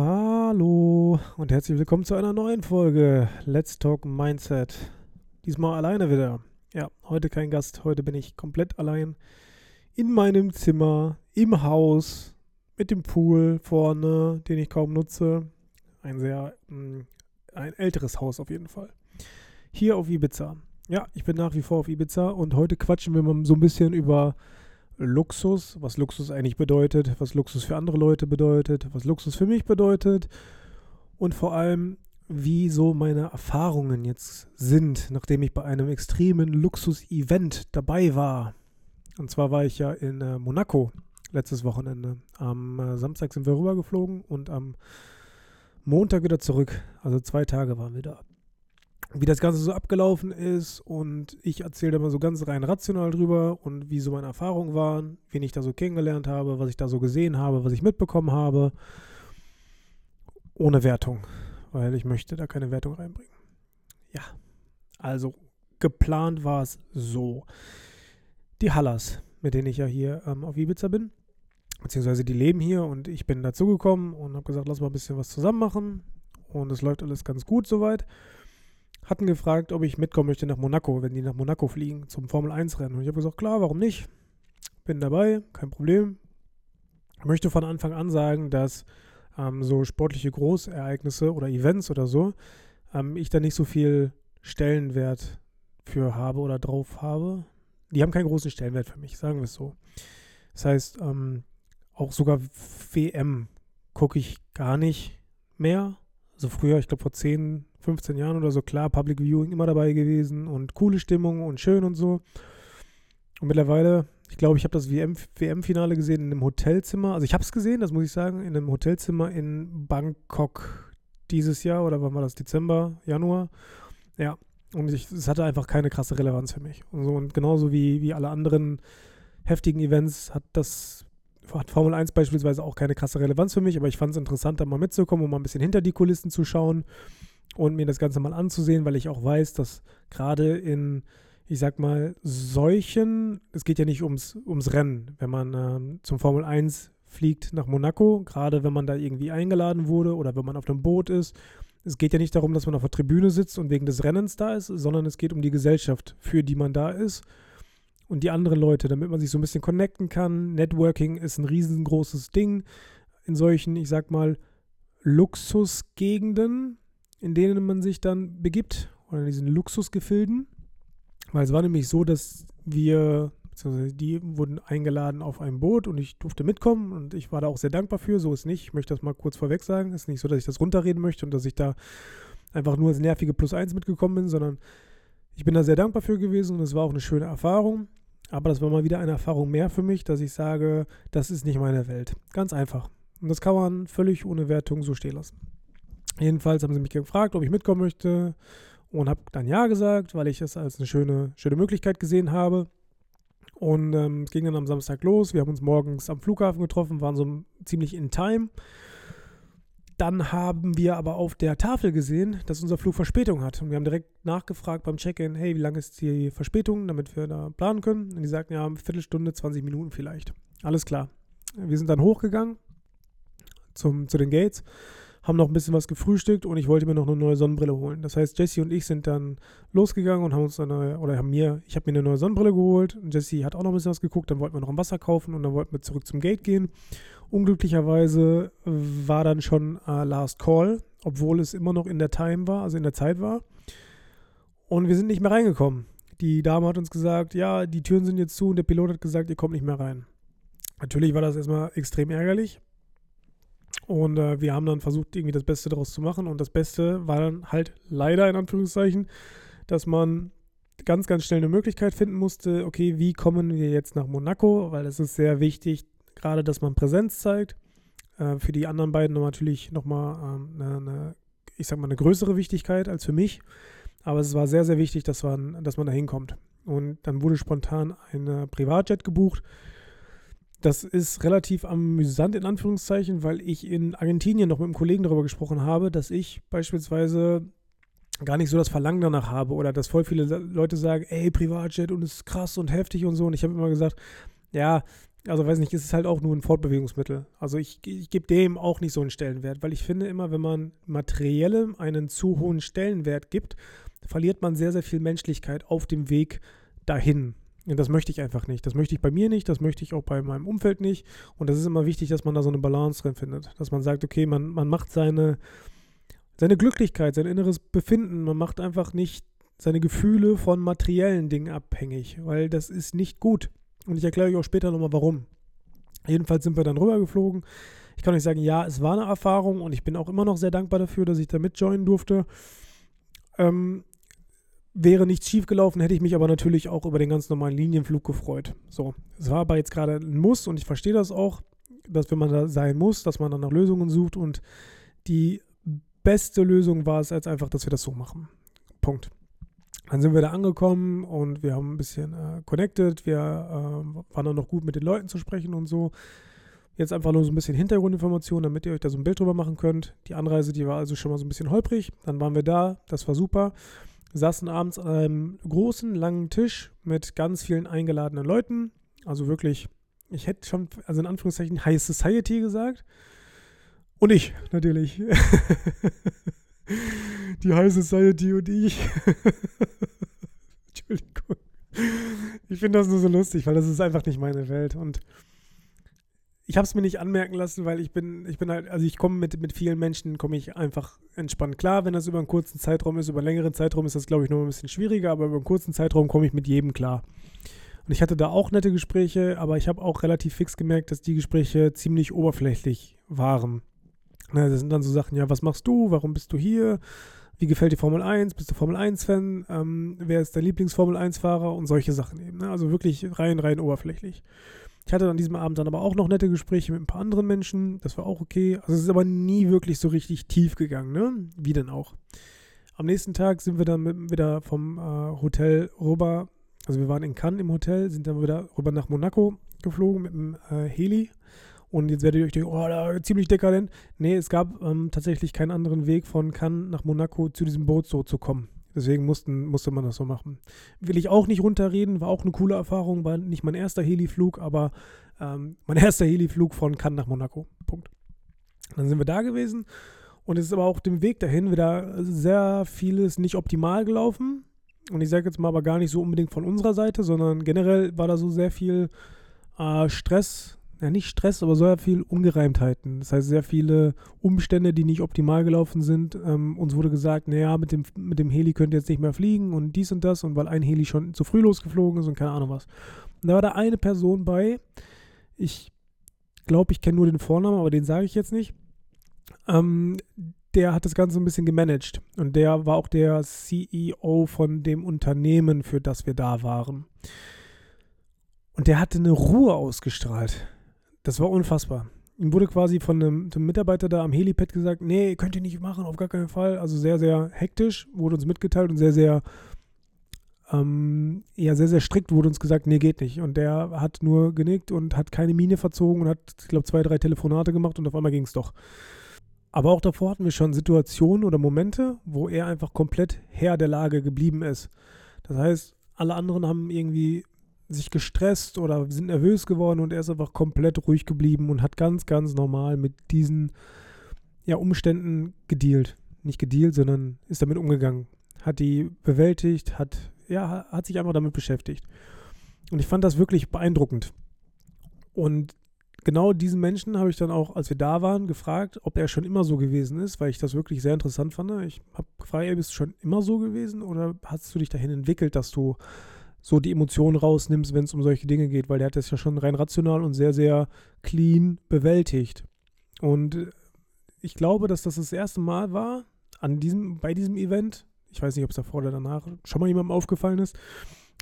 Hallo und herzlich willkommen zu einer neuen Folge Let's Talk Mindset. Diesmal alleine wieder. Ja, heute kein Gast, heute bin ich komplett allein in meinem Zimmer, im Haus, mit dem Pool vorne, den ich kaum nutze. Ein sehr, mm, ein älteres Haus auf jeden Fall. Hier auf Ibiza. Ja, ich bin nach wie vor auf Ibiza und heute quatschen wir mal so ein bisschen über Luxus, was Luxus eigentlich bedeutet, was Luxus für andere Leute bedeutet, was Luxus für mich bedeutet und vor allem, wie so meine Erfahrungen jetzt sind, nachdem ich bei einem extremen Luxus-Event dabei war. Und zwar war ich ja in äh, Monaco letztes Wochenende. Am äh, Samstag sind wir rübergeflogen und am Montag wieder zurück. Also zwei Tage waren wir da wie das Ganze so abgelaufen ist und ich erzähle da mal so ganz rein rational drüber und wie so meine Erfahrungen waren, wen ich da so kennengelernt habe, was ich da so gesehen habe, was ich mitbekommen habe. Ohne Wertung, weil ich möchte da keine Wertung reinbringen. Ja, also geplant war es so. Die Hallas, mit denen ich ja hier ähm, auf Ibiza bin, beziehungsweise die leben hier und ich bin dazugekommen und habe gesagt, lass mal ein bisschen was zusammen machen und es läuft alles ganz gut soweit hatten gefragt, ob ich mitkommen möchte nach Monaco, wenn die nach Monaco fliegen zum Formel 1 Rennen. Und ich habe gesagt, klar, warum nicht? Bin dabei, kein Problem. Ich möchte von Anfang an sagen, dass ähm, so sportliche Großereignisse oder Events oder so, ähm, ich da nicht so viel Stellenwert für habe oder drauf habe. Die haben keinen großen Stellenwert für mich, sagen wir es so. Das heißt, ähm, auch sogar WM gucke ich gar nicht mehr. Also früher, ich glaube vor 10, 15 Jahren oder so, klar, Public Viewing immer dabei gewesen und coole Stimmung und schön und so. Und mittlerweile, ich glaube, ich habe das WM-Finale gesehen in einem Hotelzimmer. Also ich habe es gesehen, das muss ich sagen, in einem Hotelzimmer in Bangkok dieses Jahr oder wann war das? Dezember, Januar. Ja, und es hatte einfach keine krasse Relevanz für mich. Und, so, und genauso wie, wie alle anderen heftigen Events hat das hat Formel 1 beispielsweise auch keine krasse Relevanz für mich, aber ich fand es interessant, da mal mitzukommen und mal ein bisschen hinter die Kulissen zu schauen und mir das Ganze mal anzusehen, weil ich auch weiß, dass gerade in, ich sag mal, solchen, es geht ja nicht ums, ums Rennen, wenn man ähm, zum Formel 1 fliegt nach Monaco, gerade wenn man da irgendwie eingeladen wurde oder wenn man auf einem Boot ist. Es geht ja nicht darum, dass man auf der Tribüne sitzt und wegen des Rennens da ist, sondern es geht um die Gesellschaft, für die man da ist und die anderen Leute, damit man sich so ein bisschen connecten kann. Networking ist ein riesengroßes Ding in solchen, ich sag mal, Luxusgegenden, in denen man sich dann begibt oder in diesen Luxusgefilden. Weil es war nämlich so, dass wir, beziehungsweise die wurden eingeladen auf ein Boot und ich durfte mitkommen und ich war da auch sehr dankbar für. So ist nicht. Ich möchte das mal kurz vorweg sagen. Es ist nicht so, dass ich das runterreden möchte und dass ich da einfach nur als nervige Plus eins mitgekommen bin, sondern ich bin da sehr dankbar für gewesen und es war auch eine schöne Erfahrung. Aber das war mal wieder eine Erfahrung mehr für mich, dass ich sage, das ist nicht meine Welt. Ganz einfach. Und das kann man völlig ohne Wertung so stehen lassen. Jedenfalls haben sie mich gefragt, ob ich mitkommen möchte und habe dann ja gesagt, weil ich es als eine schöne, schöne Möglichkeit gesehen habe. Und ähm, es ging dann am Samstag los. Wir haben uns morgens am Flughafen getroffen, waren so ziemlich in Time. Dann haben wir aber auf der Tafel gesehen, dass unser Flug Verspätung hat. Und wir haben direkt nachgefragt beim Check-in, hey, wie lange ist die Verspätung, damit wir da planen können. Und die sagten, ja, eine Viertelstunde, 20 Minuten vielleicht. Alles klar. Wir sind dann hochgegangen zum, zu den Gates haben noch ein bisschen was gefrühstückt und ich wollte mir noch eine neue Sonnenbrille holen. Das heißt, Jesse und ich sind dann losgegangen und haben uns eine, oder haben mir, ich habe mir eine neue Sonnenbrille geholt und Jesse hat auch noch ein bisschen was geguckt, dann wollten wir noch ein Wasser kaufen und dann wollten wir zurück zum Gate gehen. Unglücklicherweise war dann schon äh, Last Call, obwohl es immer noch in der Time war, also in der Zeit war. Und wir sind nicht mehr reingekommen. Die Dame hat uns gesagt, ja, die Türen sind jetzt zu und der Pilot hat gesagt, ihr kommt nicht mehr rein. Natürlich war das erstmal extrem ärgerlich, und äh, wir haben dann versucht, irgendwie das Beste daraus zu machen. Und das Beste war dann halt leider in Anführungszeichen, dass man ganz, ganz schnell eine Möglichkeit finden musste, okay, wie kommen wir jetzt nach Monaco? Weil es ist sehr wichtig, gerade, dass man Präsenz zeigt. Äh, für die anderen beiden natürlich nochmal ähm, eine, eine, ich sag mal, eine größere Wichtigkeit als für mich. Aber es war sehr, sehr wichtig, dass man, dass man da hinkommt. Und dann wurde spontan ein Privatjet gebucht das ist relativ amüsant in Anführungszeichen, weil ich in Argentinien noch mit einem Kollegen darüber gesprochen habe, dass ich beispielsweise gar nicht so das Verlangen danach habe oder dass voll viele Leute sagen, ey, Privatjet und es ist krass und heftig und so. Und ich habe immer gesagt, ja, Also weiß nicht, ist es halt auch nur ein Fortbewegungsmittel. Also ich, ich gebe dem auch nicht so einen Stellenwert, weil ich finde immer, wenn man materiellem einen zu hohen Stellenwert gibt, verliert man sehr, sehr viel Menschlichkeit auf dem Weg dahin. Und das möchte ich einfach nicht. Das möchte ich bei mir nicht, das möchte ich auch bei meinem Umfeld nicht. Und das ist immer wichtig, dass man da so eine Balance drin findet. Dass man sagt, okay, man, man macht seine, seine Glücklichkeit, sein inneres Befinden, man macht einfach nicht seine Gefühle von materiellen Dingen abhängig, weil das ist nicht gut. Und ich erkläre euch auch später nochmal warum. Jedenfalls sind wir dann rübergeflogen. Ich kann euch sagen, ja, es war eine Erfahrung und ich bin auch immer noch sehr dankbar dafür, dass ich da mitjoinen durfte. Ähm, wäre nichts schiefgelaufen, hätte ich mich aber natürlich auch über den ganz normalen Linienflug gefreut. So, es war aber jetzt gerade ein Muss und ich verstehe das auch, dass wenn man da sein muss, dass man dann nach Lösungen sucht und die beste Lösung war es als einfach, dass wir das so machen. Punkt. Dann sind wir da angekommen und wir haben ein bisschen äh, connected. Wir äh, waren dann noch gut mit den Leuten zu sprechen und so. Jetzt einfach nur so ein bisschen Hintergrundinformation, damit ihr euch da so ein Bild drüber machen könnt. Die Anreise, die war also schon mal so ein bisschen holprig. Dann waren wir da, das war super. Wir saßen abends an einem großen, langen Tisch mit ganz vielen eingeladenen Leuten. Also wirklich, ich hätte schon, also in Anführungszeichen, High Society gesagt. Und ich, natürlich. die High Society und ich. Entschuldigung. Ich finde das nur so lustig, weil das ist einfach nicht meine Welt. Und ich habe es mir nicht anmerken lassen, weil ich bin, ich bin halt, also ich komme mit, mit vielen Menschen, komme ich einfach entspannt klar. Wenn das über einen kurzen Zeitraum ist, über einen längeren Zeitraum ist das, glaube ich, noch ein bisschen schwieriger, aber über einen kurzen Zeitraum komme ich mit jedem klar. Und ich hatte da auch nette Gespräche, aber ich habe auch relativ fix gemerkt, dass die Gespräche ziemlich oberflächlich waren. Na, das sind dann so Sachen, ja, was machst du? Warum bist du hier? Wie gefällt dir Formel 1? Bist du Formel 1-Fan? Ähm, wer ist dein Lieblings-Formel 1-Fahrer? Und solche Sachen eben. Ne? Also wirklich rein, rein oberflächlich. Ich hatte an diesem Abend dann aber auch noch nette Gespräche mit ein paar anderen Menschen. Das war auch okay. Also es ist aber nie wirklich so richtig tief gegangen, ne? Wie denn auch. Am nächsten Tag sind wir dann mit, wieder vom äh, Hotel rüber. Also wir waren in Cannes im Hotel, sind dann wieder rüber nach Monaco geflogen mit dem äh, Heli. Und jetzt werdet ihr euch denken, oh, da, ziemlich dekadent. Nee, es gab ähm, tatsächlich keinen anderen Weg von Cannes nach Monaco zu diesem Boot so zu kommen. Deswegen mussten, musste man das so machen. Will ich auch nicht runterreden, war auch eine coole Erfahrung, war nicht mein erster Heliflug, aber ähm, mein erster Heliflug von Cannes nach Monaco. Punkt. Dann sind wir da gewesen und es ist aber auch dem Weg dahin wieder sehr vieles nicht optimal gelaufen. Und ich sage jetzt mal aber gar nicht so unbedingt von unserer Seite, sondern generell war da so sehr viel äh, Stress ja nicht Stress, aber sehr viel Ungereimtheiten. Das heißt, sehr viele Umstände, die nicht optimal gelaufen sind. Ähm, uns wurde gesagt, naja, mit dem, mit dem Heli könnt ihr jetzt nicht mehr fliegen und dies und das und weil ein Heli schon zu früh losgeflogen ist und keine Ahnung was. Und da war da eine Person bei, ich glaube, ich kenne nur den Vornamen, aber den sage ich jetzt nicht. Ähm, der hat das Ganze ein bisschen gemanagt und der war auch der CEO von dem Unternehmen, für das wir da waren. Und der hatte eine Ruhe ausgestrahlt. Das war unfassbar. Ihm wurde quasi von einem, einem, Mitarbeiter da am Helipad gesagt, nee, könnt ihr nicht machen, auf gar keinen Fall. Also sehr, sehr hektisch wurde uns mitgeteilt und sehr, sehr, ähm, ja, sehr, sehr strikt wurde uns gesagt, nee, geht nicht. Und der hat nur genickt und hat keine Miene verzogen und hat, ich glaube, zwei, drei Telefonate gemacht und auf einmal ging es doch. Aber auch davor hatten wir schon Situationen oder Momente, wo er einfach komplett Herr der Lage geblieben ist. Das heißt, alle anderen haben irgendwie sich gestresst oder sind nervös geworden und er ist einfach komplett ruhig geblieben und hat ganz, ganz normal mit diesen ja, Umständen gedealt. Nicht gedealt, sondern ist damit umgegangen. Hat die bewältigt, hat, ja, hat sich einfach damit beschäftigt. Und ich fand das wirklich beeindruckend. Und genau diesen Menschen habe ich dann auch, als wir da waren, gefragt, ob er schon immer so gewesen ist, weil ich das wirklich sehr interessant fand. Ich habe gefragt, ey, bist du schon immer so gewesen oder hast du dich dahin entwickelt, dass du so die Emotionen rausnimmst, wenn es um solche Dinge geht, weil der hat das ja schon rein rational und sehr, sehr clean bewältigt. Und äh, ich glaube, dass das das erste Mal war an diesem, bei diesem Event. Ich weiß nicht, ob es davor oder danach schon mal jemandem aufgefallen ist.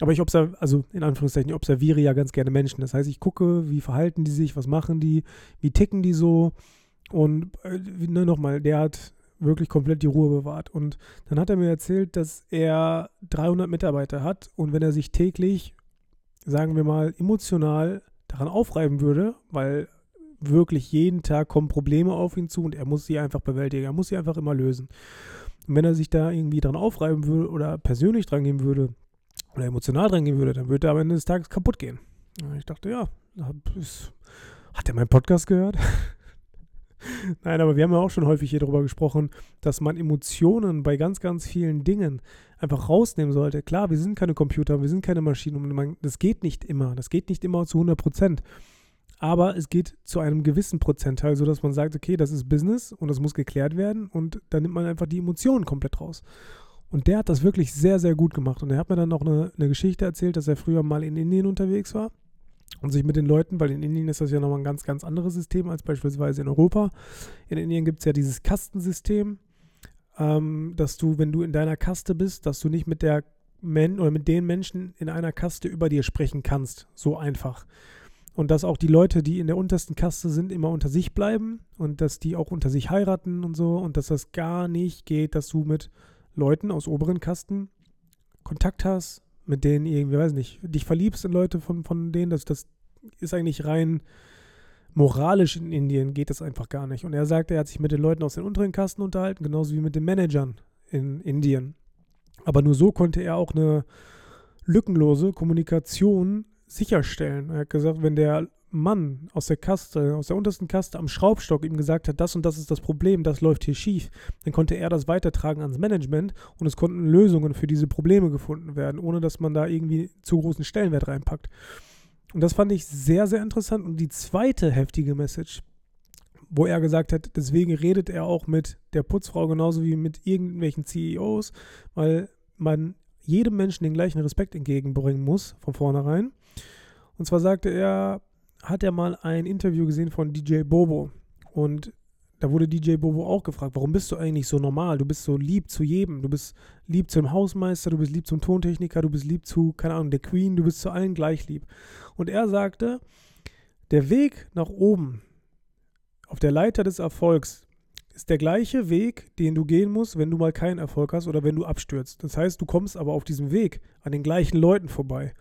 Aber ich observiere, also in Anführungszeichen, ich observiere ja ganz gerne Menschen. Das heißt, ich gucke, wie verhalten die sich, was machen die, wie ticken die so. Und äh, ne, nochmal, der hat wirklich komplett die Ruhe bewahrt. Und dann hat er mir erzählt, dass er 300 Mitarbeiter hat und wenn er sich täglich, sagen wir mal, emotional daran aufreiben würde, weil wirklich jeden Tag kommen Probleme auf ihn zu und er muss sie einfach bewältigen, er muss sie einfach immer lösen. Und wenn er sich da irgendwie dran aufreiben würde oder persönlich dran gehen würde oder emotional dran gehen würde, dann würde er am Ende des Tages kaputt gehen. Ich dachte, ja, hat er meinen Podcast gehört? Nein, aber wir haben ja auch schon häufig hier darüber gesprochen, dass man Emotionen bei ganz, ganz vielen Dingen einfach rausnehmen sollte. Klar, wir sind keine Computer, wir sind keine Maschinen. Das geht nicht immer. Das geht nicht immer zu 100 Prozent. Aber es geht zu einem gewissen Prozentteil, sodass man sagt, okay, das ist Business und das muss geklärt werden und dann nimmt man einfach die Emotionen komplett raus. Und der hat das wirklich sehr, sehr gut gemacht. Und er hat mir dann noch eine, eine Geschichte erzählt, dass er früher mal in Indien unterwegs war und sich mit den Leuten, weil in Indien ist das ja nochmal ein ganz, ganz anderes System als beispielsweise in Europa. In Indien gibt es ja dieses Kastensystem, ähm, dass du, wenn du in deiner Kaste bist, dass du nicht mit der Men oder mit den Menschen in einer Kaste über dir sprechen kannst. So einfach. Und dass auch die Leute, die in der untersten Kaste sind, immer unter sich bleiben und dass die auch unter sich heiraten und so und dass das gar nicht geht, dass du mit Leuten aus oberen Kasten Kontakt hast, mit denen irgendwie, weiß nicht, dich verliebst in Leute von, von denen, das, das ist eigentlich rein moralisch in Indien, geht das einfach gar nicht. Und er sagt, er hat sich mit den Leuten aus den unteren Kasten unterhalten, genauso wie mit den Managern in Indien. Aber nur so konnte er auch eine lückenlose Kommunikation sicherstellen. Er hat gesagt, wenn der Mann aus der Kaste, aus der untersten Kaste am Schraubstock ihm gesagt hat, das und das ist das Problem, das läuft hier schief, dann konnte er das weitertragen ans Management und es konnten Lösungen für diese Probleme gefunden werden, ohne dass man da irgendwie zu großen Stellenwert reinpackt. Und das fand ich sehr, sehr interessant. Und die zweite heftige Message, wo er gesagt hat, deswegen redet er auch mit der Putzfrau genauso wie mit irgendwelchen CEOs, weil man jedem Menschen den gleichen Respekt entgegenbringen muss, von vornherein. Und zwar sagte er, hat er mal ein Interview gesehen von DJ Bobo. Und da wurde DJ Bobo auch gefragt, warum bist du eigentlich so normal? Du bist so lieb zu jedem. Du bist lieb zum Hausmeister, du bist lieb zum Tontechniker, du bist lieb zu, keine Ahnung, der Queen, du bist zu allen gleich lieb. Und er sagte, der Weg nach oben auf der Leiter des Erfolgs ist der gleiche Weg, den du gehen musst, wenn du mal keinen Erfolg hast oder wenn du abstürzt. Das heißt, du kommst aber auf diesem Weg an den gleichen Leuten vorbei.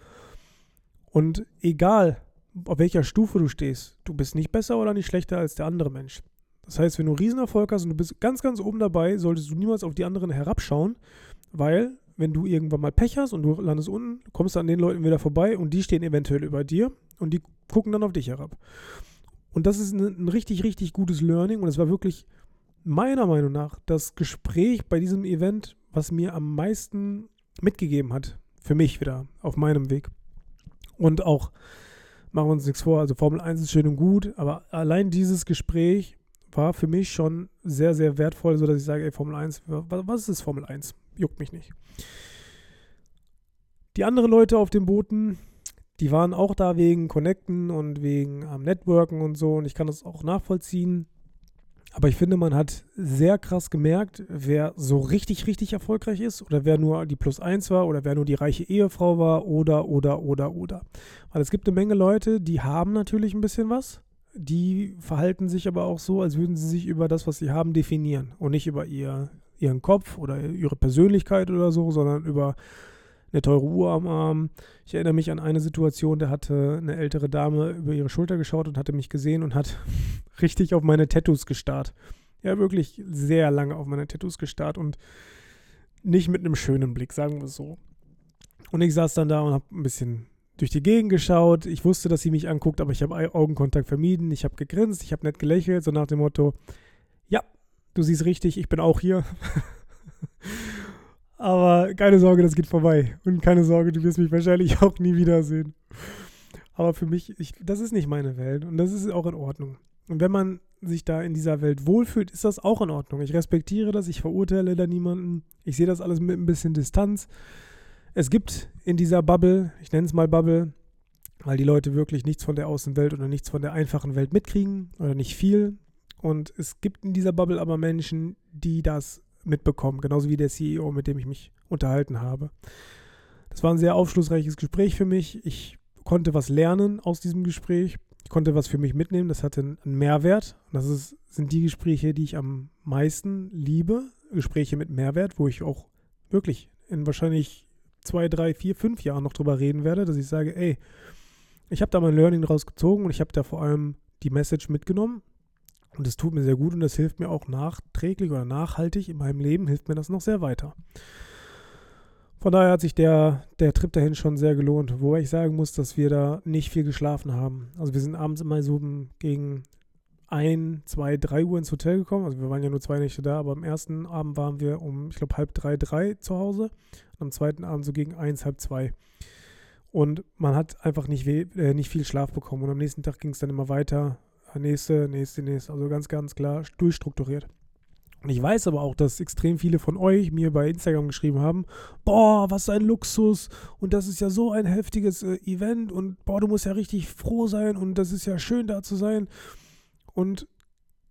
Und egal, auf welcher Stufe du stehst, du bist nicht besser oder nicht schlechter als der andere Mensch. Das heißt, wenn du Riesenerfolg hast und du bist ganz, ganz oben dabei, solltest du niemals auf die anderen herabschauen, weil wenn du irgendwann mal Pech hast und du landest unten, kommst du an den Leuten wieder vorbei und die stehen eventuell über dir und die gucken dann auf dich herab. Und das ist ein, ein richtig, richtig gutes Learning und es war wirklich meiner Meinung nach das Gespräch bei diesem Event, was mir am meisten mitgegeben hat. Für mich wieder auf meinem Weg. Und auch, machen wir uns nichts vor, also Formel 1 ist schön und gut, aber allein dieses Gespräch war für mich schon sehr, sehr wertvoll, sodass ich sage, ey, Formel 1, was ist Formel 1? Juckt mich nicht. Die anderen Leute auf den Booten, die waren auch da wegen Connecten und wegen ähm, Networken und so und ich kann das auch nachvollziehen. Aber ich finde, man hat sehr krass gemerkt, wer so richtig, richtig erfolgreich ist oder wer nur die Plus 1 war oder wer nur die reiche Ehefrau war oder, oder, oder, oder. Weil es gibt eine Menge Leute, die haben natürlich ein bisschen was die verhalten sich aber auch so, als würden sie sich über das, was sie haben, definieren und nicht über ihr, ihren Kopf oder ihre Persönlichkeit oder so, sondern über eine teure Uhr am Arm. Ich erinnere mich an eine Situation, da hatte eine ältere Dame über ihre Schulter geschaut und hatte mich gesehen und hat richtig auf meine Tattoos gestarrt. Ja, wirklich sehr lange auf meine Tattoos gestarrt und nicht mit einem schönen Blick, sagen wir es so. Und ich saß dann da und habe ein bisschen durch die Gegend geschaut. Ich wusste, dass sie mich anguckt, aber ich habe Augenkontakt vermieden. Ich habe gegrinst, ich habe nett gelächelt, so nach dem Motto: Ja, du siehst richtig, ich bin auch hier. aber keine Sorge, das geht vorbei. Und keine Sorge, du wirst mich wahrscheinlich auch nie wiedersehen. Aber für mich, ich, das ist nicht meine Welt und das ist auch in Ordnung. Und wenn man sich da in dieser Welt wohlfühlt, ist das auch in Ordnung. Ich respektiere das, ich verurteile da niemanden. Ich sehe das alles mit ein bisschen Distanz. Es gibt in dieser Bubble, ich nenne es mal Bubble, weil die Leute wirklich nichts von der Außenwelt oder nichts von der einfachen Welt mitkriegen oder nicht viel. Und es gibt in dieser Bubble aber Menschen, die das mitbekommen, genauso wie der CEO, mit dem ich mich unterhalten habe. Das war ein sehr aufschlussreiches Gespräch für mich. Ich konnte was lernen aus diesem Gespräch. Ich konnte was für mich mitnehmen. Das hatte einen Mehrwert. das ist, sind die Gespräche, die ich am meisten liebe. Gespräche mit Mehrwert, wo ich auch wirklich in wahrscheinlich zwei, drei, vier, fünf Jahren noch drüber reden werde, dass ich sage, ey, ich habe da mein Learning draus gezogen und ich habe da vor allem die Message mitgenommen. Und das tut mir sehr gut und das hilft mir auch nachträglich oder nachhaltig in meinem Leben, hilft mir das noch sehr weiter. Von daher hat sich der, der Trip dahin schon sehr gelohnt, wobei ich sagen muss, dass wir da nicht viel geschlafen haben. Also wir sind abends immer so gegen 1, 2, 3 Uhr ins Hotel gekommen. Also wir waren ja nur zwei Nächte da, aber am ersten Abend waren wir um, ich glaube, halb drei, drei zu Hause. Und am zweiten Abend so gegen eins, halb zwei. Und man hat einfach nicht, äh, nicht viel Schlaf bekommen. Und am nächsten Tag ging es dann immer weiter. Nächste, nächste, nächste. Also ganz, ganz klar durchstrukturiert. Und ich weiß aber auch, dass extrem viele von euch mir bei Instagram geschrieben haben, boah, was ein Luxus und das ist ja so ein heftiges äh, Event und boah, du musst ja richtig froh sein und das ist ja schön da zu sein. Und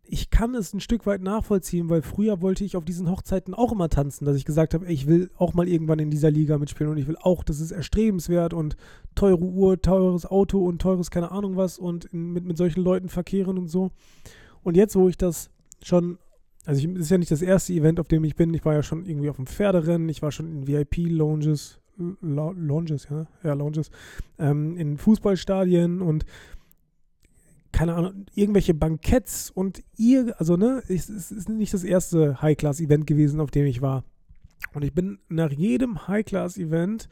ich kann es ein Stück weit nachvollziehen, weil früher wollte ich auf diesen Hochzeiten auch immer tanzen, dass ich gesagt habe, ey, ich will auch mal irgendwann in dieser Liga mitspielen und ich will auch, das ist erstrebenswert und teure Uhr, teures Auto und teures keine Ahnung was und mit, mit solchen Leuten verkehren und so. Und jetzt, wo ich das schon, also es ist ja nicht das erste Event, auf dem ich bin, ich war ja schon irgendwie auf dem Pferderennen, ich war schon in VIP-Lounges, Lounges, ja, ja, Lounges, ähm, in Fußballstadien und keine Ahnung, irgendwelche Banketts und ihr, also ne, es, ist nicht das erste High-Class-Event gewesen, auf dem ich war. Und ich bin nach jedem High-Class-Event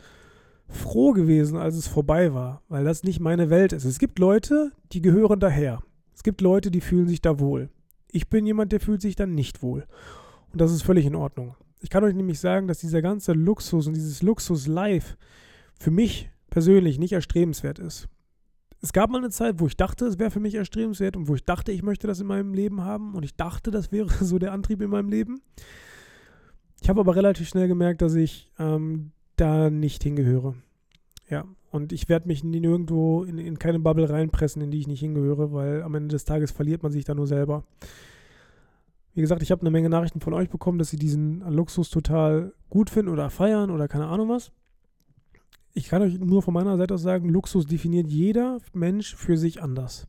froh gewesen, als es vorbei war, weil das nicht meine Welt ist. Es gibt Leute, die gehören daher. Es gibt Leute, die fühlen sich da wohl. Ich bin jemand, der fühlt sich dann nicht wohl. Und das ist völlig in Ordnung. Ich kann euch nämlich sagen, dass dieser ganze Luxus und dieses Luxus-Life für mich persönlich nicht erstrebenswert ist es gab mal eine Zeit, wo ich dachte, es wäre für mich erstrebenswert und wo ich dachte, ich möchte das in meinem Leben haben und ich dachte, das wäre so der Antrieb in meinem Leben. Ich habe aber relativ schnell gemerkt, dass ich ähm, da nicht hingehöre. Ja, und ich werde mich nirgendwo in, in keine Bubble reinpressen, in die ich nicht hingehöre, weil am Ende des Tages verliert man sich da nur selber. Wie gesagt, ich habe eine Menge Nachrichten von euch bekommen, dass sie diesen Luxus total gut finden oder feiern oder keine Ahnung was ich kann euch nur von meiner Seite aus sagen, Luxus definiert jeder Mensch für sich anders.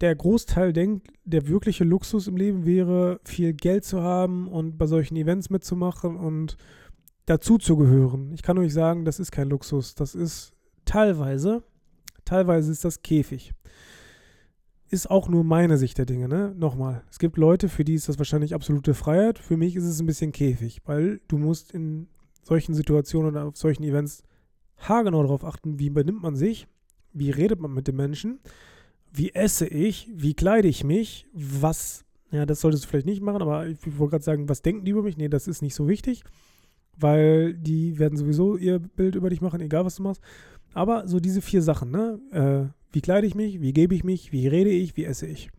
Der Großteil denkt, der wirkliche Luxus im Leben wäre, viel Geld zu haben und bei solchen Events mitzumachen und dazu zu gehören. Ich kann euch sagen, das ist kein Luxus. Das ist teilweise, teilweise ist das Käfig. Ist auch nur meine Sicht der Dinge, ne? Nochmal. Es gibt Leute, für die ist das wahrscheinlich absolute Freiheit. Für mich ist es ein bisschen Käfig, weil du musst in solchen Situationen oder auf solchen Events haargenau darauf achten, wie benimmt man sich, wie redet man mit den Menschen, wie esse ich, wie kleide ich mich, was, ja, das solltest du vielleicht nicht machen, aber ich wollte gerade sagen, was denken die über mich? Nee, das ist nicht so wichtig, weil die werden sowieso ihr Bild über dich machen, egal was du machst. Aber so diese vier Sachen, ne? Äh, wie kleide ich mich, wie gebe ich mich, wie rede ich, wie esse ich.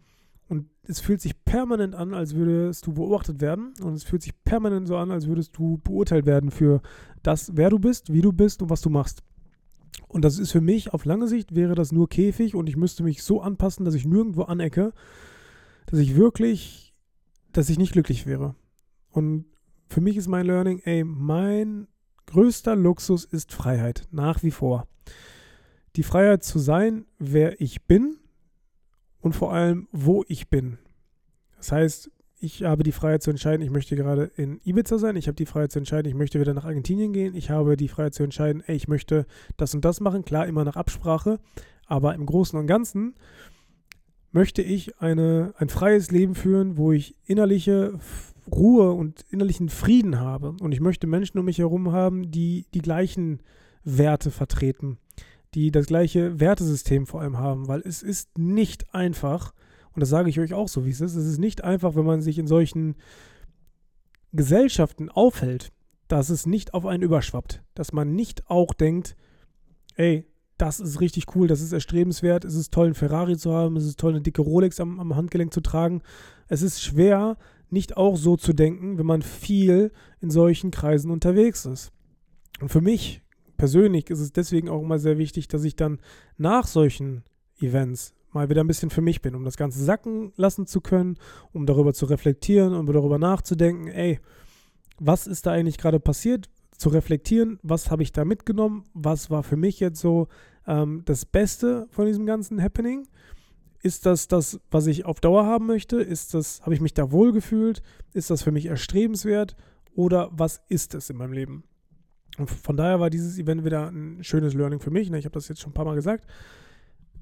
Und es fühlt sich permanent an, als würdest du beobachtet werden. Und es fühlt sich permanent so an, als würdest du beurteilt werden für das, wer du bist, wie du bist und was du machst. Und das ist für mich, auf lange Sicht wäre das nur Käfig und ich müsste mich so anpassen, dass ich nirgendwo anecke, dass ich wirklich, dass ich nicht glücklich wäre. Und für mich ist mein Learning, ey, mein größter Luxus ist Freiheit, nach wie vor. Die Freiheit zu sein, wer ich bin, und vor allem, wo ich bin. Das heißt, ich habe die Freiheit zu entscheiden, ich möchte gerade in Ibiza sein, ich habe die Freiheit zu entscheiden, ich möchte wieder nach Argentinien gehen, ich habe die Freiheit zu entscheiden, ey, ich möchte das und das machen, klar, immer nach Absprache, aber im Großen und Ganzen möchte ich eine, ein freies Leben führen, wo ich innerliche Ruhe und innerlichen Frieden habe und ich möchte Menschen um mich herum haben, die die gleichen Werte vertreten die das gleiche Wertesystem vor allem haben, weil es ist nicht einfach, und das sage ich euch auch so, wie es ist, es ist nicht einfach, wenn man sich in solchen Gesellschaften aufhält, dass es nicht auf einen überschwappt, dass man nicht auch denkt, ey, das ist richtig cool, das ist erstrebenswert, es ist toll, einen Ferrari zu haben, es ist toll, eine dicke Rolex am, am Handgelenk zu tragen. Es ist schwer, nicht auch so zu denken, wenn man viel in solchen Kreisen unterwegs ist. Und für mich persönlich ist es deswegen auch immer sehr wichtig, dass ich dann nach solchen Events mal wieder ein bisschen für mich bin, um das Ganze sacken lassen zu können, um darüber zu reflektieren und um darüber nachzudenken, ey, was ist da eigentlich gerade passiert? Zu reflektieren, was habe ich da mitgenommen? Was war für mich jetzt so ähm, das Beste von diesem ganzen Happening? Ist das das, was ich auf Dauer haben möchte? Ist das, habe ich mich da wohl gefühlt? Ist das für mich erstrebenswert? Oder was ist es in meinem Leben? Und von daher war dieses Event wieder ein schönes Learning für mich. Ne? Ich habe das jetzt schon ein paar Mal gesagt.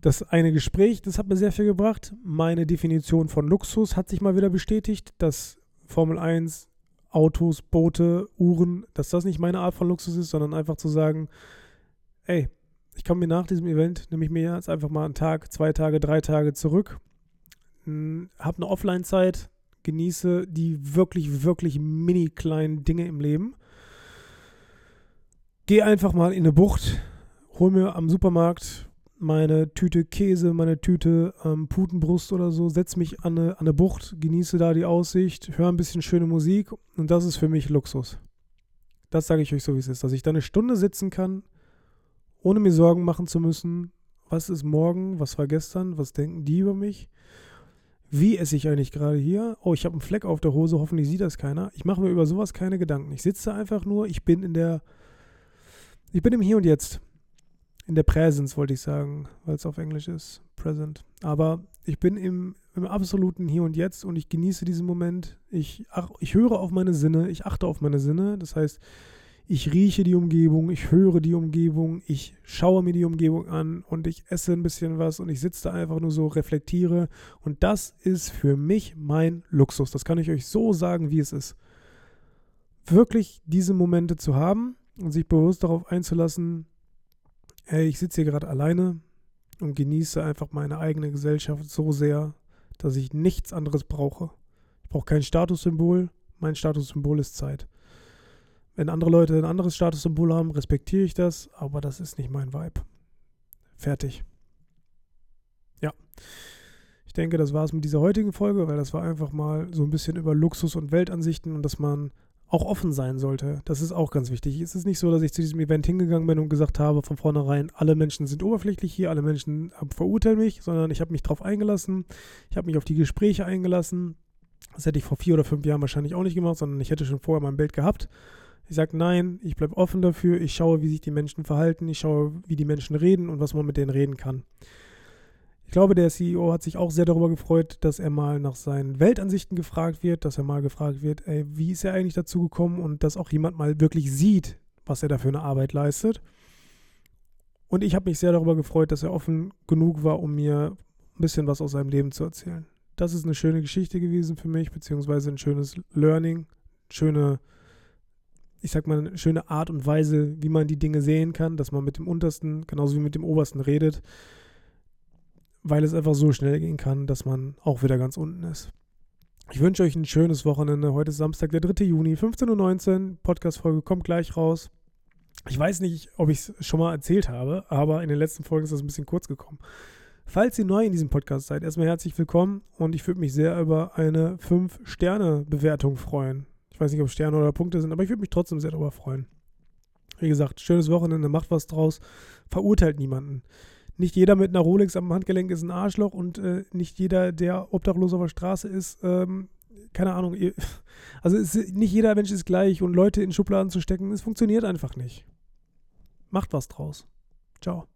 Das eine Gespräch, das hat mir sehr viel gebracht. Meine Definition von Luxus hat sich mal wieder bestätigt, dass Formel 1 Autos, Boote, Uhren, dass das nicht meine Art von Luxus ist, sondern einfach zu sagen, ey, ich komme mir nach diesem Event, nehme ich mir jetzt einfach mal einen Tag, zwei Tage, drei Tage zurück, habe eine Offline-Zeit, genieße die wirklich, wirklich mini kleinen Dinge im Leben. Gehe einfach mal in eine Bucht, hol mir am Supermarkt meine Tüte Käse, meine Tüte ähm, Putenbrust oder so, setze mich an eine, an eine Bucht, genieße da die Aussicht, höre ein bisschen schöne Musik und das ist für mich Luxus. Das sage ich euch so, wie es ist, dass ich da eine Stunde sitzen kann, ohne mir Sorgen machen zu müssen, was ist morgen, was war gestern, was denken die über mich, wie esse ich eigentlich gerade hier? Oh, ich habe einen Fleck auf der Hose, hoffentlich sieht das keiner. Ich mache mir über sowas keine Gedanken. Ich sitze einfach nur, ich bin in der, ich bin im Hier und Jetzt in der Präsenz, wollte ich sagen, weil es auf Englisch ist, present. Aber ich bin im, im absoluten Hier und Jetzt und ich genieße diesen Moment. Ich, ach, ich höre auf meine Sinne, ich achte auf meine Sinne. Das heißt, ich rieche die Umgebung, ich höre die Umgebung, ich schaue mir die Umgebung an und ich esse ein bisschen was und ich sitze da einfach nur so, reflektiere. Und das ist für mich mein Luxus. Das kann ich euch so sagen, wie es ist. Wirklich diese Momente zu haben sich bewusst darauf einzulassen, hey, ich sitze hier gerade alleine und genieße einfach meine eigene Gesellschaft so sehr, dass ich nichts anderes brauche. Ich brauche kein Statussymbol. Mein Statussymbol ist Zeit. Wenn andere Leute ein anderes Statussymbol haben, respektiere ich das, aber das ist nicht mein Vibe. Fertig. Ja. Ich denke, das war es mit dieser heutigen Folge, weil das war einfach mal so ein bisschen über Luxus und Weltansichten und dass man auch offen sein sollte. Das ist auch ganz wichtig. Es ist nicht so, dass ich zu diesem Event hingegangen bin und gesagt habe von vornherein, alle Menschen sind oberflächlich hier, alle Menschen verurteilen mich, sondern ich habe mich darauf eingelassen, ich habe mich auf die Gespräche eingelassen. Das hätte ich vor vier oder fünf Jahren wahrscheinlich auch nicht gemacht, sondern ich hätte schon vorher mein Bild gehabt. Ich sage nein, ich bleibe offen dafür, ich schaue, wie sich die Menschen verhalten, ich schaue, wie die Menschen reden und was man mit denen reden kann. Ich glaube, der CEO hat sich auch sehr darüber gefreut, dass er mal nach seinen Weltansichten gefragt wird, dass er mal gefragt wird, ey, wie ist er eigentlich dazu gekommen und dass auch jemand mal wirklich sieht, was er da für eine Arbeit leistet. Und ich habe mich sehr darüber gefreut, dass er offen genug war, um mir ein bisschen was aus seinem Leben zu erzählen. Das ist eine schöne Geschichte gewesen für mich, beziehungsweise ein schönes Learning, schöne, ich sag mal, eine schöne Art und Weise, wie man die Dinge sehen kann, dass man mit dem Untersten genauso wie mit dem Obersten redet weil es einfach so schnell gehen kann, dass man auch wieder ganz unten ist. Ich wünsche euch ein schönes Wochenende. Heute ist Samstag, der 3. Juni, 15.19 Uhr. Podcast-Folge kommt gleich raus. Ich weiß nicht, ob ich es schon mal erzählt habe, aber in den letzten Folgen ist das ein bisschen kurz gekommen. Falls ihr neu in diesem Podcast seid, erstmal herzlich willkommen und ich würde mich sehr über eine 5-Sterne-Bewertung freuen. Ich weiß nicht, ob Sterne oder Punkte sind, aber ich würde mich trotzdem sehr darüber freuen. Wie gesagt, schönes Wochenende, macht was draus, verurteilt niemanden nicht jeder mit einer Rolex am Handgelenk ist ein Arschloch und äh, nicht jeder, der obdachlos auf der Straße ist, ähm, keine Ahnung, also es, nicht jeder Mensch ist gleich und Leute in Schubladen zu stecken, es funktioniert einfach nicht. Macht was draus. Ciao.